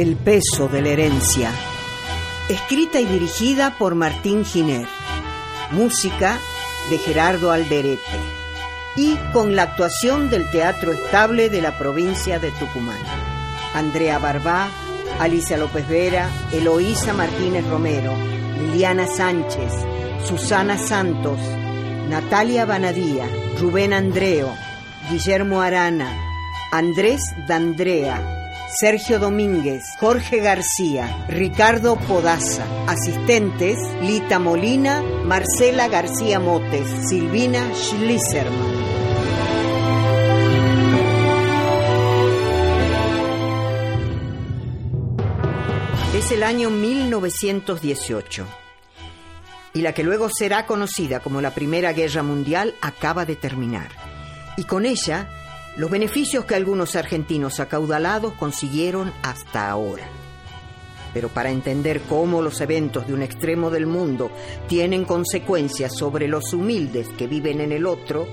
El peso de la herencia. Escrita y dirigida por Martín Giner. Música de Gerardo Alderete. Y con la actuación del Teatro Estable de la provincia de Tucumán. Andrea Barbá, Alicia López Vera, Eloísa Martínez Romero, Liliana Sánchez, Susana Santos, Natalia Banadía, Rubén Andreo, Guillermo Arana, Andrés D'Andrea, Sergio Domínguez, Jorge García, Ricardo Podaza. Asistentes, Lita Molina, Marcela García Motes, Silvina Schlisserman. Es el año 1918 y la que luego será conocida como la Primera Guerra Mundial acaba de terminar. Y con ella los beneficios que algunos argentinos acaudalados consiguieron hasta ahora. Pero para entender cómo los eventos de un extremo del mundo tienen consecuencias sobre los humildes que viven en el otro,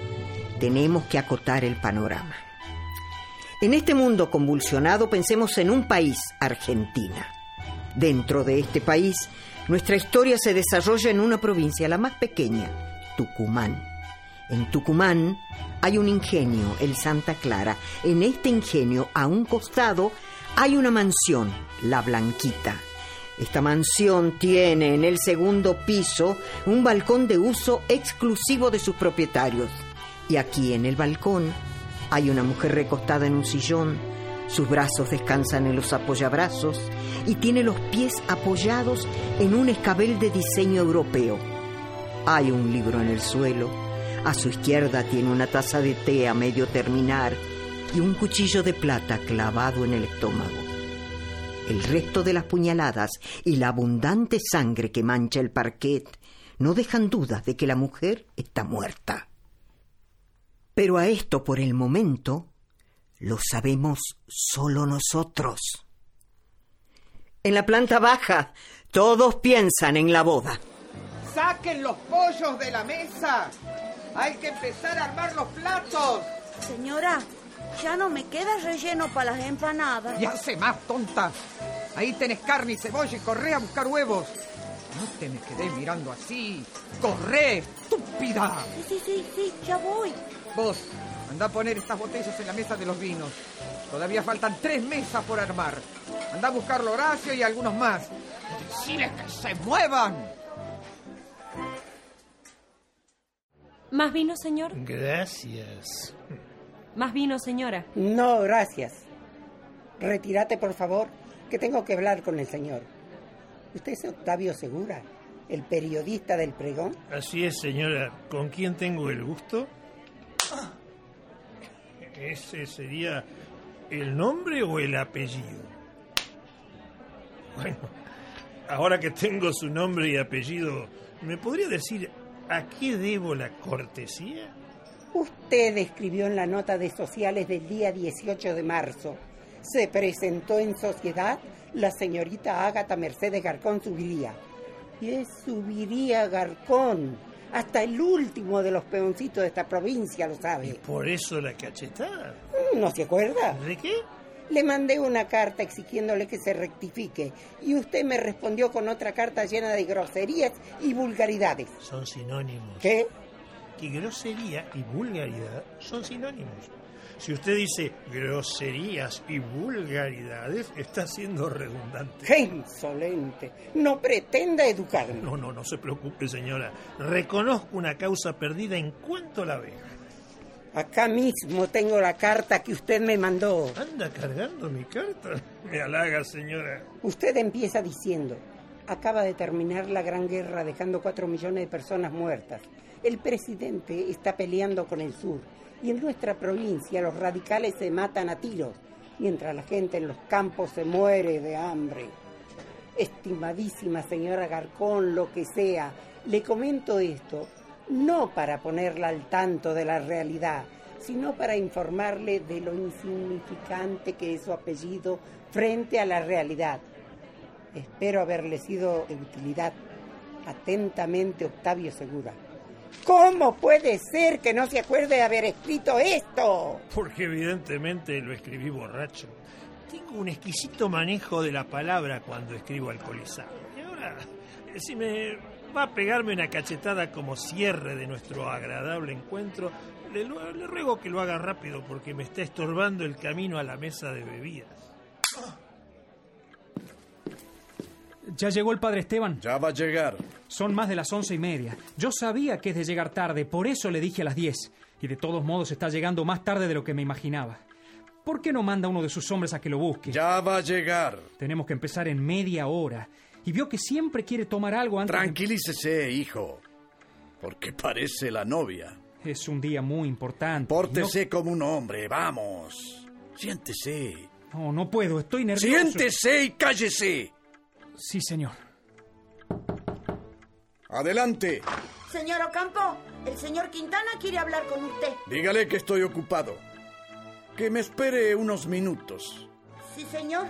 tenemos que acotar el panorama. En este mundo convulsionado pensemos en un país, Argentina. Dentro de este país, nuestra historia se desarrolla en una provincia, la más pequeña, Tucumán. En Tucumán, hay un ingenio, el Santa Clara. En este ingenio, a un costado, hay una mansión, la Blanquita. Esta mansión tiene en el segundo piso un balcón de uso exclusivo de sus propietarios. Y aquí en el balcón hay una mujer recostada en un sillón, sus brazos descansan en los apoyabrazos y tiene los pies apoyados en un escabel de diseño europeo. Hay un libro en el suelo a su izquierda tiene una taza de té a medio terminar y un cuchillo de plata clavado en el estómago. El resto de las puñaladas y la abundante sangre que mancha el parquet no dejan dudas de que la mujer está muerta. Pero a esto por el momento lo sabemos solo nosotros. En la planta baja todos piensan en la boda. ¡Saquen los pollos de la mesa! Hay que empezar a armar los platos. Señora, ya no me queda relleno para las empanadas. Ya sé más, tonta. Ahí tenés carne y cebolla y corre a buscar huevos. No te me quedé mirando así. ¡Corre, estúpida! Sí, sí, sí, sí, ya voy. Vos, anda a poner estas botellas en la mesa de los vinos. Todavía faltan tres mesas por armar. Anda a buscarlo Horacio y algunos más. ¡Deciles que se muevan! ¿Más vino, señor? Gracias. ¿Más vino, señora? No, gracias. Retírate, por favor, que tengo que hablar con el señor. ¿Usted es Octavio Segura, el periodista del pregón? Así es, señora. ¿Con quién tengo el gusto? ¿Ese sería el nombre o el apellido? Bueno, ahora que tengo su nombre y apellido, ¿me podría decir ¿A qué debo la cortesía? Usted escribió en la nota de sociales del día 18 de marzo. Se presentó en sociedad la señorita Ágata Mercedes Garcón Subiría. Y es Subiría Garcón. Hasta el último de los peoncitos de esta provincia lo sabe. ¿Y por eso la cachetada? ¿No se acuerda? ¿De qué? Le mandé una carta exigiéndole que se rectifique y usted me respondió con otra carta llena de groserías y vulgaridades. Son sinónimos. ¿Qué? Que grosería y vulgaridad son sinónimos. Si usted dice groserías y vulgaridades, está siendo redundante. ¡Qué insolente! No pretenda educarme. No, no, no se preocupe, señora. Reconozco una causa perdida en cuanto la vea. Acá mismo tengo la carta que usted me mandó. ¿Anda cargando mi carta? Me halaga, señora. Usted empieza diciendo, acaba de terminar la gran guerra dejando cuatro millones de personas muertas. El presidente está peleando con el sur y en nuestra provincia los radicales se matan a tiros, mientras la gente en los campos se muere de hambre. Estimadísima señora Garcón, lo que sea, le comento esto no para ponerla al tanto de la realidad, sino para informarle de lo insignificante que es su apellido frente a la realidad. Espero haberle sido de utilidad. Atentamente, Octavio Segura. ¿Cómo puede ser que no se acuerde de haber escrito esto? Porque evidentemente lo escribí borracho. tengo un exquisito manejo de la palabra cuando escribo alcoholizado. Y ahora, si me va a pegarme una cachetada como cierre de nuestro agradable encuentro, le, ruego que lo haga rápido porque me está estorbando el camino a la mesa de bebidas. Ya llegó el padre Esteban. Ya va a llegar. Son más de las once y media. Yo sabía que es de llegar tarde, por eso le dije a las diez. Y de todos modos está llegando más tarde de lo que me imaginaba. ¿Por qué no manda uno de sus hombres a que lo busque? Ya va a llegar. Tenemos que empezar en media hora. Y vio que siempre quiere tomar algo antes. de- Tranquilícese, hijo. Porque parece la novia. Es un día muy importante. Pórtese como un hombre, vamos. Siéntese. No, no, no puedo, estoy nervioso. Siéntese y cállese. Sí, señor. Adelante. Señor Ocampo, el señor Quintana quiere hablar con usted. Dígale que estoy ocupado. Que me espere unos minutos. Sí, señor.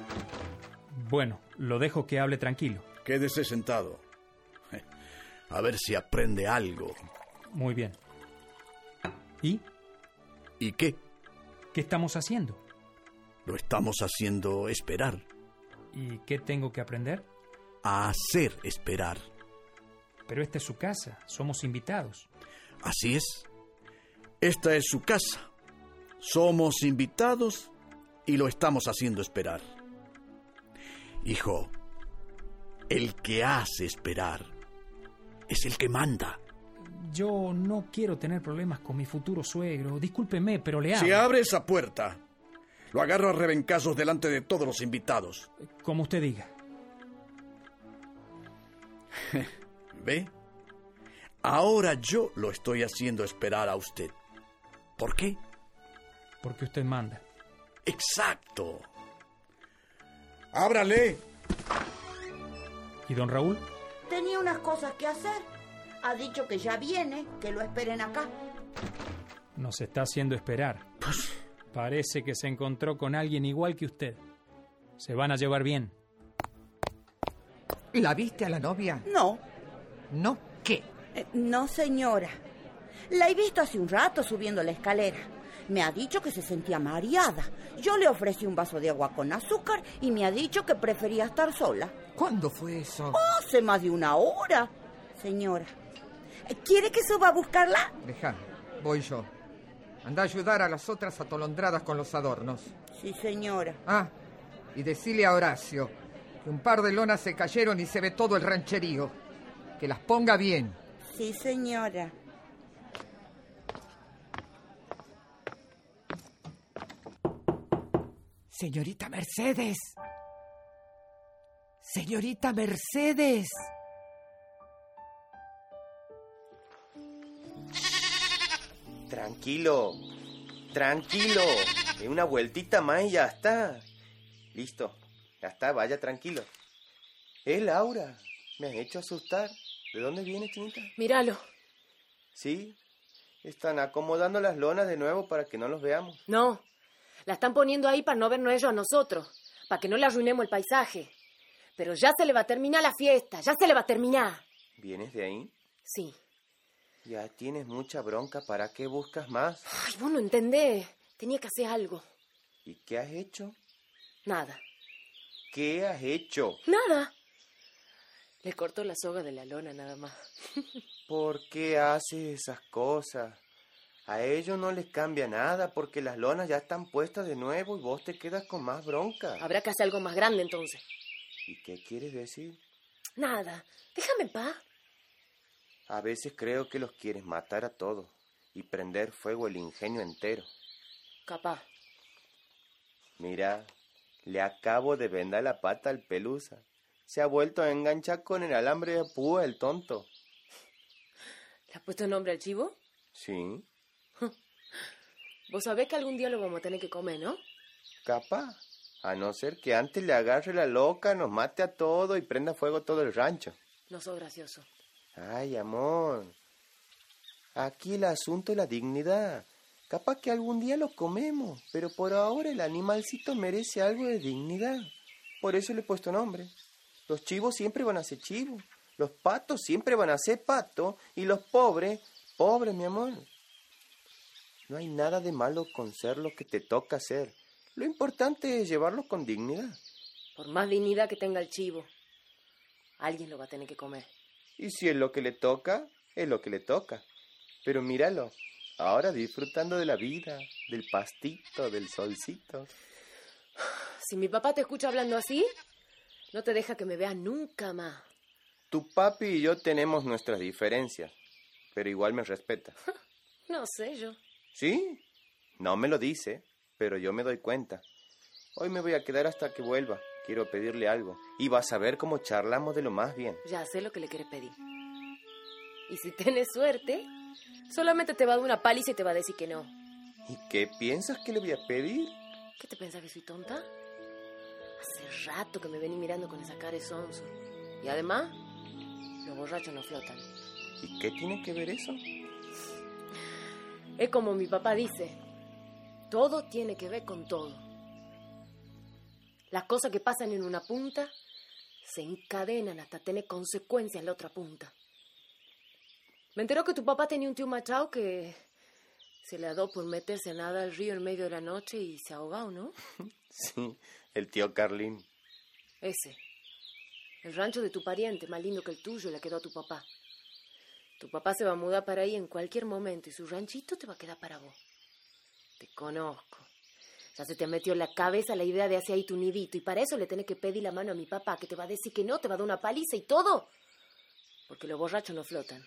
Bueno, lo dejo que hable tranquilo. Quédese sentado. A ver si aprende algo. Muy bien. ¿Y ¿Y qué? qué estamos haciendo? Lo estamos haciendo esperar. ¿Y qué tengo que aprender? A hacer esperar. Pero esta es su casa, somos invitados. Así es. Esta es su casa. Somos invitados y lo estamos haciendo esperar. Hijo, el que hace esperar es el que manda. Yo no quiero tener problemas con mi futuro suegro. Discúlpeme, pero le Si hablo. abre esa puerta, lo agarro a rebencazos delante de todos los invitados. Como usted diga. ¿Ve? Ahora yo lo estoy haciendo esperar a usted. ¿Por qué? Porque usted manda. Exacto. Ábrale. ¿Y don Raúl? Tenía unas cosas que hacer. Ha dicho que ya viene, que lo esperen acá. Nos está haciendo esperar. Parece que se encontró con alguien igual que usted. Se van a llevar bien. ¿La viste a la novia? No, No. ¿Qué? eh, no, señora. La he visto hace un rato subiendo la escalera. Me ha dicho que se sentía mareada. Yo le ofrecí un vaso de agua con azúcar y me ha dicho que prefería estar sola. ¿Cuándo fue eso? Hace más de una hora, señora. ¿Quiere que suba a buscarla? Deja, voy yo. Anda a ayudar a las otras atolondradas con los adornos. Sí, señora. Ah, y decile a Horacio que un par de lonas se cayeron y se ve todo el rancherío. Que las ponga bien. Sí, señora. Señorita Mercedes. Señorita Mercedes. Tranquilo, tranquilo. De una vueltita más y ya está. Listo, ya está, vaya tranquilo. Eh, Laura, me has hecho asustar. ¿De dónde vienes, chinita? Míralo. Sí, están acomodando las lonas de nuevo para que no los veamos. No, la están poniendo ahí para no vernos ellos a nosotros, para que no le arruinemos el paisaje. Pero ya se le va a terminar la fiesta, ya se le va a terminar. ¿Vienes de ahí? Sí. Ya tienes mucha bronca, ¿para qué buscas más? Ay, vos no entendés. Tenía que hacer algo. ¿Y qué has hecho? Nada. ¿Qué has hecho? Nada. Le cortó la soga de la lona nada más. ¿Por qué haces esas cosas? A ellos no les cambia nada porque las lonas ya están puestas de nuevo y vos te quedas con más bronca. Habrá que hacer algo más grande entonces. ¿Y qué quieres decir? Nada. Déjame en paz. A veces creo que los quieres matar a todos y prender fuego el ingenio entero. Capaz. Mira, le acabo de vendar la pata al pelusa. Se ha vuelto a enganchar con el alambre de púa el tonto. ¿Le has puesto nombre al chivo? Sí, Vos sabés que algún día lo vamos a tener que comer, ¿no? capaz. A no ser que antes le agarre la loca, nos mate a todo y prenda fuego todo el rancho. No sos gracioso. Ay, amor. Aquí el asunto es la dignidad. Capaz que algún día lo comemos, pero por ahora el animalcito merece algo de dignidad. Por eso le he puesto nombre. Los chivos siempre van a ser chivos. Los patos siempre van a ser patos. Y los pobres, pobres, mi amor. No hay nada de malo con ser lo que te toca ser. Lo importante es llevarlo con dignidad. Por más dignidad que tenga el chivo, alguien lo va a tener que comer. Y si es lo que le toca, es lo que le toca. Pero míralo, ahora disfrutando de la vida, del pastito, del solcito. Si mi papá te escucha hablando así, no te deja que me veas nunca más. Tu papi y yo tenemos nuestras diferencias, pero igual me respeta. No sé yo. ¿Sí? No me lo dice, pero yo me doy cuenta. Hoy me voy a quedar hasta que vuelva. Quiero pedirle algo. Y vas a ver cómo charlamos de lo más bien. Ya sé lo que le quieres pedir. Y si tienes suerte, solamente te va a dar una paliza y te va a decir que no. ¿Y qué piensas que le voy a pedir? ¿Qué te pensás que soy tonta? Hace rato que me vení mirando con esa cara de sonso. Y además, los borrachos no flotan. ¿Y qué tiene que ver eso? Es como mi papá dice, todo tiene que ver con todo. Las cosas que pasan en una punta se encadenan hasta tener consecuencias en la otra punta. Me enteró que tu papá tenía un tío machado que se le ha dado por meterse nada al río en medio de la noche y se ahogado, ¿no? Sí, el tío Carlín. Ese. El rancho de tu pariente, más lindo que el tuyo, le quedó a tu papá. Tu papá se va a mudar para ahí en cualquier momento y su ranchito te va a quedar para vos. Te conozco. Ya se te metió en la cabeza la idea de hacer ahí tu nidito y para eso le tenés que pedir la mano a mi papá, que te va a decir que no, te va a dar una paliza y todo. Porque los borrachos no flotan.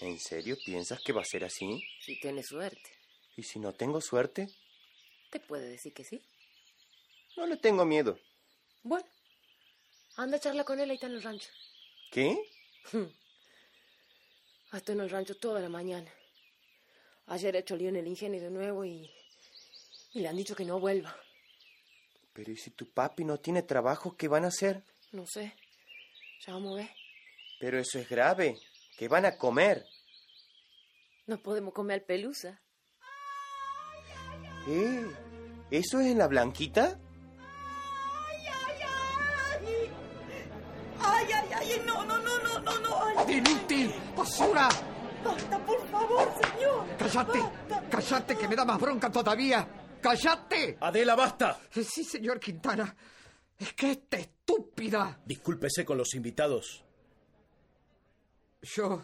¿En serio piensas que va a ser así? Si tienes suerte. ¿Y si no tengo suerte? Te puede decir que sí. No le tengo miedo. Bueno, anda a charla con él ahí está en el rancho. ¿Qué? Estoy en el rancho toda la mañana. Ayer he hecho lío en el ingenio de nuevo y, y le han dicho que no vuelva. Pero ¿y si tu papi no tiene trabajo, qué van a hacer? No sé. Ya vamos a ver. Pero eso es grave. ¿Qué van a comer? No podemos comer pelusa. ¿Eh? ¿Eso es en la blanquita? ¡Ay, ay, ay! No, no, no, no, no, no. Ay, ¡Inútil! ¡Basura! basta, por favor, señor. ¡Cállate! Basta. ¡Cállate, que me da más bronca todavía! ¡Cállate! Adela, basta. Sí, señor Quintana. Es que esta estúpida. Discúlpese con los invitados. Yo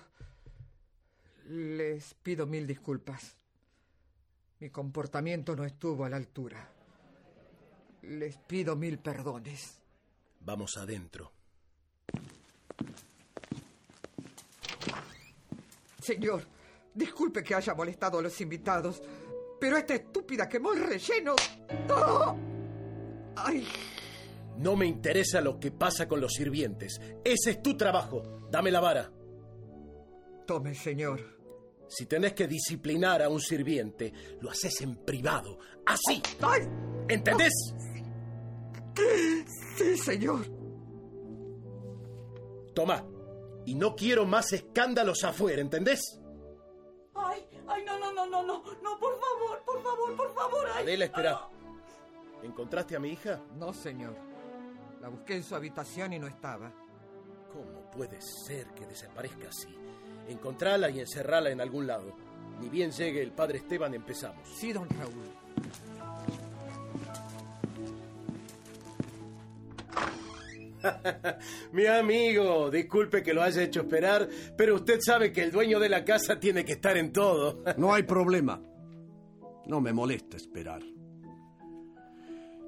les pido mil disculpas. Mi comportamiento no estuvo a la altura. Les pido mil perdones. Vamos adentro. Señor, disculpe que haya molestado a los invitados, pero esta estúpida quemó el relleno. ¡Ah! ¡Ay! No me interesa lo que pasa con los sirvientes. Ese es tu trabajo. Dame la vara. Tome, señor. Si tenés que disciplinar a un sirviente, lo haces en privado. Así. ¡Ay! ¿Entendés? Sí, señor. Toma. Y no quiero más escándalos afuera, ¿entendés? Ay, ay, no, no, no, no, no. No, por favor, por favor, por favor. Ay, Adela, espera. ¿Encontraste a mi hija? No, señor. La busqué en su habitación y no estaba. ¿Cómo puede ser que desaparezca así? Encontrala y encerrala en algún lado. Ni bien llegue el padre Esteban, empezamos. Sí, don Raúl. Mi amigo, disculpe que lo haya hecho esperar, pero usted sabe que el dueño de la casa tiene que estar en todo. No hay problema. No me molesta esperar.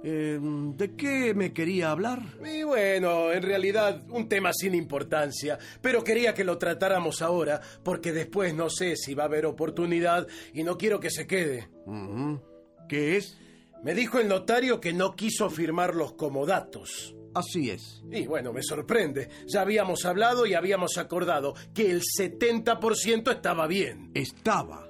Eh, ¿De qué me quería hablar? Y bueno, en realidad un tema sin importancia, pero quería que lo tratáramos ahora, porque después no sé si va a haber oportunidad y no quiero que se quede. ¿Qué es? Me dijo el notario que no quiso firmar los comodatos. Así es. Y bueno, me sorprende. Ya habíamos hablado y habíamos acordado que el 70% estaba bien. Estaba.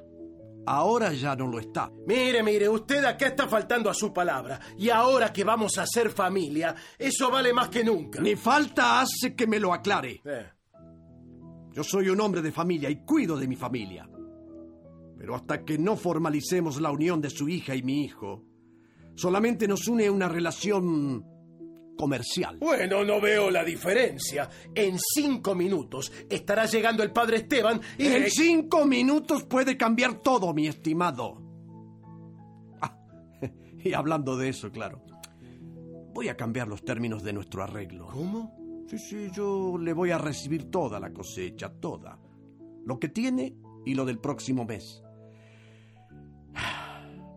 Ahora ya no lo está. Mire, mire, usted acá está faltando a su palabra. Y ahora que vamos a ser familia, eso vale más que nunca. Ni falta hace que me lo aclare. Eh, Yo soy un hombre de familia y cuido de mi familia. Pero hasta que no formalicemos la unión de su hija y mi hijo, solamente nos une una relación comercial. Bueno, no veo la diferencia. En cinco minutos estará llegando el padre Esteban y... En cinco minutos puede cambiar todo, mi estimado. Ah, y hablando de eso, claro, voy a cambiar los términos de nuestro arreglo. ¿Cómo? Sí, sí, yo le voy a recibir toda la cosecha, toda. Lo que tiene y lo del próximo mes.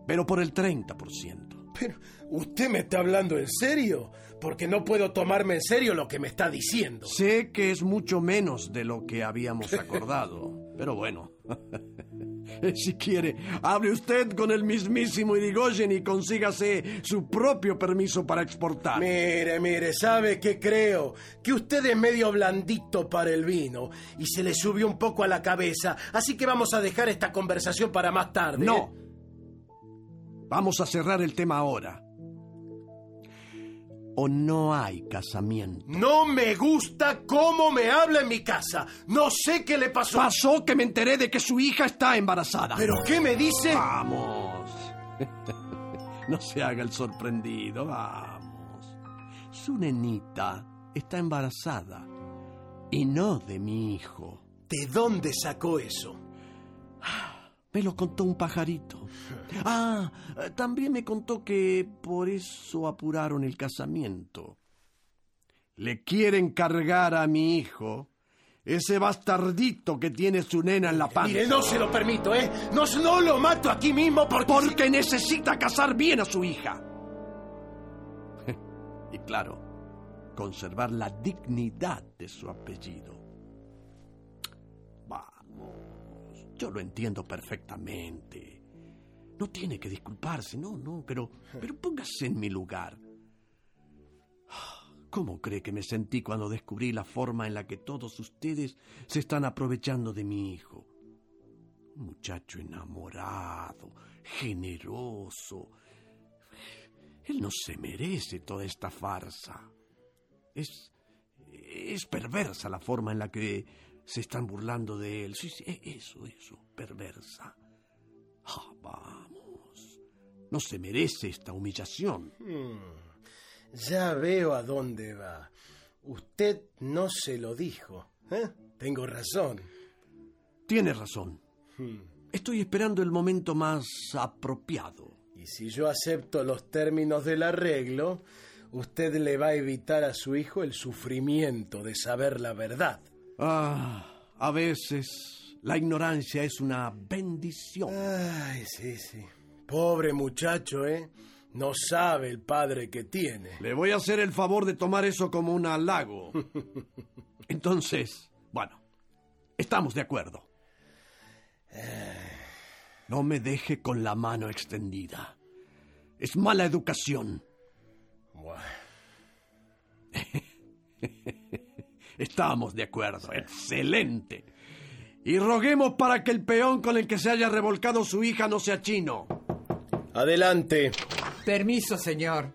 Pero por el 30%. Pero, ¿usted me está hablando en serio? Porque no puedo tomarme en serio lo que me está diciendo. Sé que es mucho menos de lo que habíamos acordado, pero bueno. si quiere, hable usted con el mismísimo Irigoyen y consígase su propio permiso para exportar. Mire, mire, ¿sabe qué creo? Que usted es medio blandito para el vino y se le subió un poco a la cabeza, así que vamos a dejar esta conversación para más tarde. No. ¿eh? Vamos a cerrar el tema ahora. ¿O no hay casamiento? No me gusta cómo me habla en mi casa. No sé qué le pasó. Pasó que me enteré de que su hija está embarazada. ¿Pero qué me dice? Vamos. No se haga el sorprendido, vamos. Su nenita está embarazada. Y no de mi hijo. ¿De dónde sacó eso? Me lo contó un pajarito. Ah, también me contó que por eso apuraron el casamiento. Le quieren cargar a mi hijo ese bastardito que tiene su nena en la panza. Mire, no se lo permito, ¿eh? No, no lo mato aquí mismo porque... Porque necesita casar bien a su hija. Y claro, conservar la dignidad de su apellido. Yo lo entiendo perfectamente. No tiene que disculparse, no, no, pero, pero póngase en mi lugar. ¿Cómo cree que me sentí cuando descubrí la forma en la que todos ustedes se están aprovechando de mi hijo? Un muchacho enamorado, generoso. Él no se merece toda esta farsa. Es. es perversa la forma en la que se están burlando de él. Sí, sí, eso, eso, perversa. Ah, vamos. No se merece esta humillación. Hmm, ya veo a dónde va. Usted no se lo dijo. ¿eh? Tengo razón. Tiene razón. Hmm. Estoy esperando el momento más apropiado. Y si yo acepto los términos del arreglo, usted le va a evitar a su hijo el sufrimiento de saber la verdad. Ah, a veces la ignorancia es una bendición. Ay, sí, sí. Pobre muchacho, ¿eh? No sabe el padre que tiene. Le voy a hacer el favor de tomar eso como un halago. Entonces, bueno, estamos de acuerdo. No me deje con la mano extendida. Es mala educación. Estamos de acuerdo. Excelente. Y roguemos para que el peón con el que se haya revolcado su hija no sea chino. Adelante. Permiso, señor.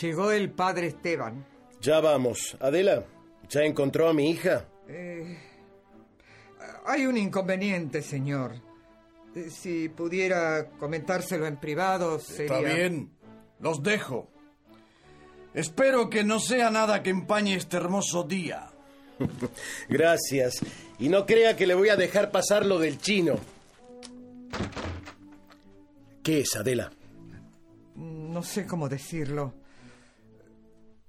Llegó el padre Esteban. Ya vamos. Adela, ¿ya encontró a mi hija? Eh, hay un inconveniente, señor. Eh, Si pudiera comentárselo en privado, sería... Está bien, los dejo. Espero que no sea nada que empañe este hermoso día. Gracias. Y no crea que le voy a dejar pasar lo del chino. ¿Qué es, Adela? No sé cómo decirlo.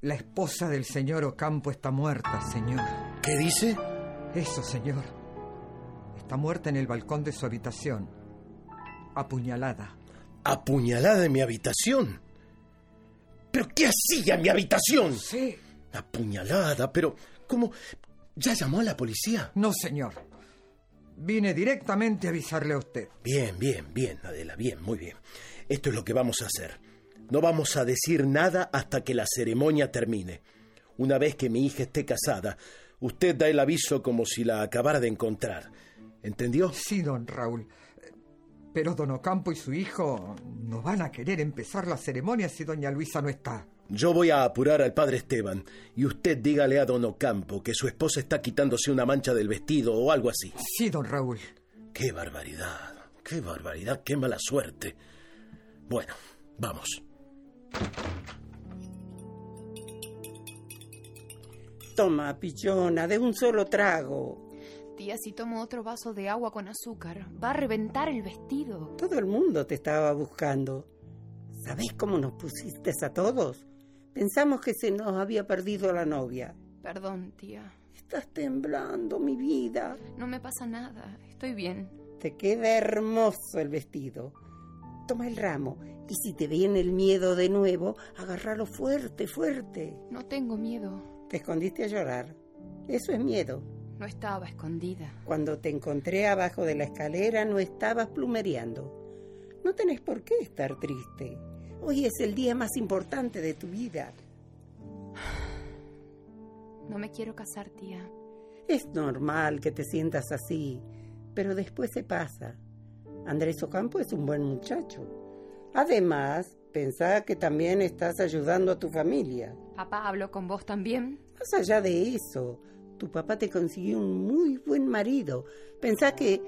La esposa del señor Ocampo está muerta, señor. ¿Qué dice? Eso, señor. Está muerta en el balcón de su habitación. Apuñalada. ¿Apuñalada en mi habitación? ¿Pero qué hacía en mi habitación? Sí. Apuñalada, pero ¿cómo? ¿Ya llamó a la policía? No, señor. Vine directamente a avisarle a usted. Bien, bien, bien, Adela, bien, muy bien. Esto es lo que vamos a hacer. No vamos a decir nada hasta que la ceremonia termine. Una vez que mi hija esté casada, usted da el aviso como si la acabara de encontrar. ¿Entendió? Sí, don Raúl. Pero don Ocampo y su hijo no van a querer empezar la ceremonia si doña Luisa no está. Yo voy a apurar al padre Esteban y usted dígale a don Ocampo que su esposa está quitándose una mancha del vestido o algo así. Sí, don Raúl. Qué barbaridad, qué barbaridad, qué mala suerte. Bueno, vamos. Toma, pichona, de un solo trago. Si tomo otro vaso de agua con azúcar, va a reventar el vestido. Todo el mundo te estaba buscando. ¿Sabés cómo nos pusiste a todos? Pensamos que se nos había perdido la novia. Perdón, tía. Estás temblando, mi vida. No me pasa nada. Estoy bien. Te queda hermoso el vestido. Toma el ramo y si te viene el miedo de nuevo, agárralo fuerte, fuerte. No tengo miedo. Te escondiste a llorar. Eso es miedo. No estaba escondida. Cuando te encontré abajo de la escalera no estabas plumereando. No tenés por qué estar triste. Hoy es el día más importante de tu vida. No me quiero casar, tía. Es normal que te sientas así, pero después se pasa. Andrés Ocampo es un buen muchacho. Además, pensá que también estás ayudando a tu familia. ¿Papá habló con vos también? Más allá de eso, tu papá te consiguió un muy buen marido. Pensá que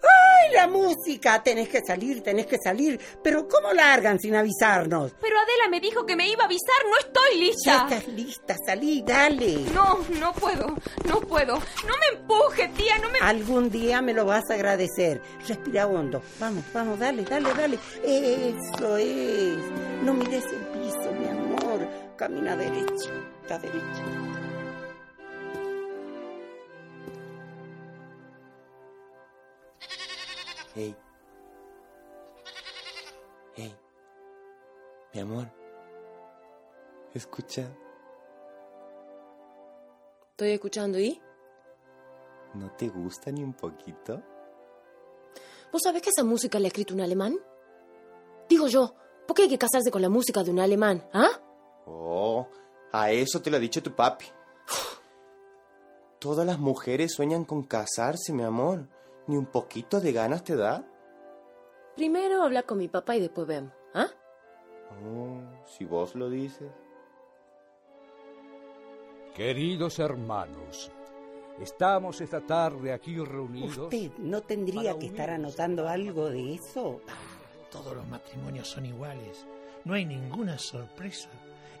¡Ay, la música! Tenés que salir, tenés que salir. Pero ¿cómo largan sin avisarnos? Pero Adela me dijo que me iba a avisar, no estoy lista. Ya estás lista, salí, dale. No, no puedo, no puedo. No me empuje, tía, no me... Algún día me lo vas a agradecer. Respira hondo. Vamos, vamos, dale, dale, dale. Eso es. No mires el piso, mi amor. Camina derecha, está Hey. Hey. Mi amor. Escucha. Estoy escuchando y... ¿No te gusta ni un poquito? ¿Vos sabés que esa música la ha escrito un alemán? Digo yo, ¿por qué hay que casarse con la música de un alemán? ¿Ah? Oh, a eso te lo ha dicho tu papi. Todas las mujeres sueñan con casarse, mi amor. ¿Ni un poquito de ganas te da? Primero habla con mi papá y después vemos, ¿ah? Oh, si vos lo dices. Queridos hermanos, estamos esta tarde aquí reunidos. ¿Usted no tendría que estar anotando algo de eso? Ah, todos los matrimonios son iguales. No hay ninguna sorpresa.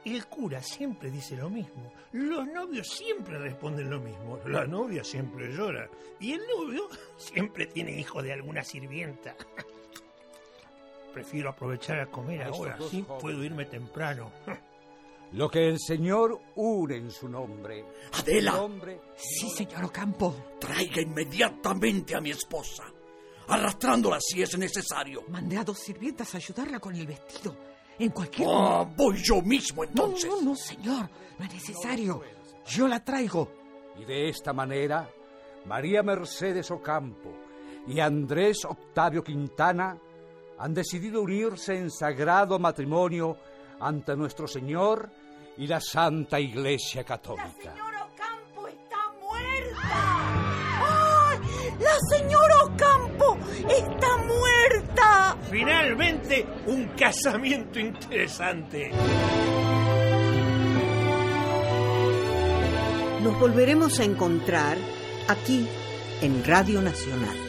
El cura siempre dice lo mismo. Los novios siempre responden lo mismo. La novia siempre llora. Y el novio siempre tiene hijo de alguna sirvienta. Prefiero aprovechar a comer ahora, así puedo irme temprano. Lo que el Señor une en su nombre. Adela. Nombre... Sí, señor Ocampo. Traiga inmediatamente a mi esposa. Arrastrándola si es necesario. Mandé a dos sirvientas a ayudarla con el vestido. En cualquier Ah, voy yo mismo entonces. No, no, no, señor. No es necesario. Yo la traigo. Y de esta manera, María Mercedes Ocampo y Andrés Octavio Quintana han decidido unirse en sagrado matrimonio ante nuestro Señor y la Santa Iglesia Católica. Finalmente, un casamiento interesante. Nos volveremos a encontrar aquí en Radio Nacional.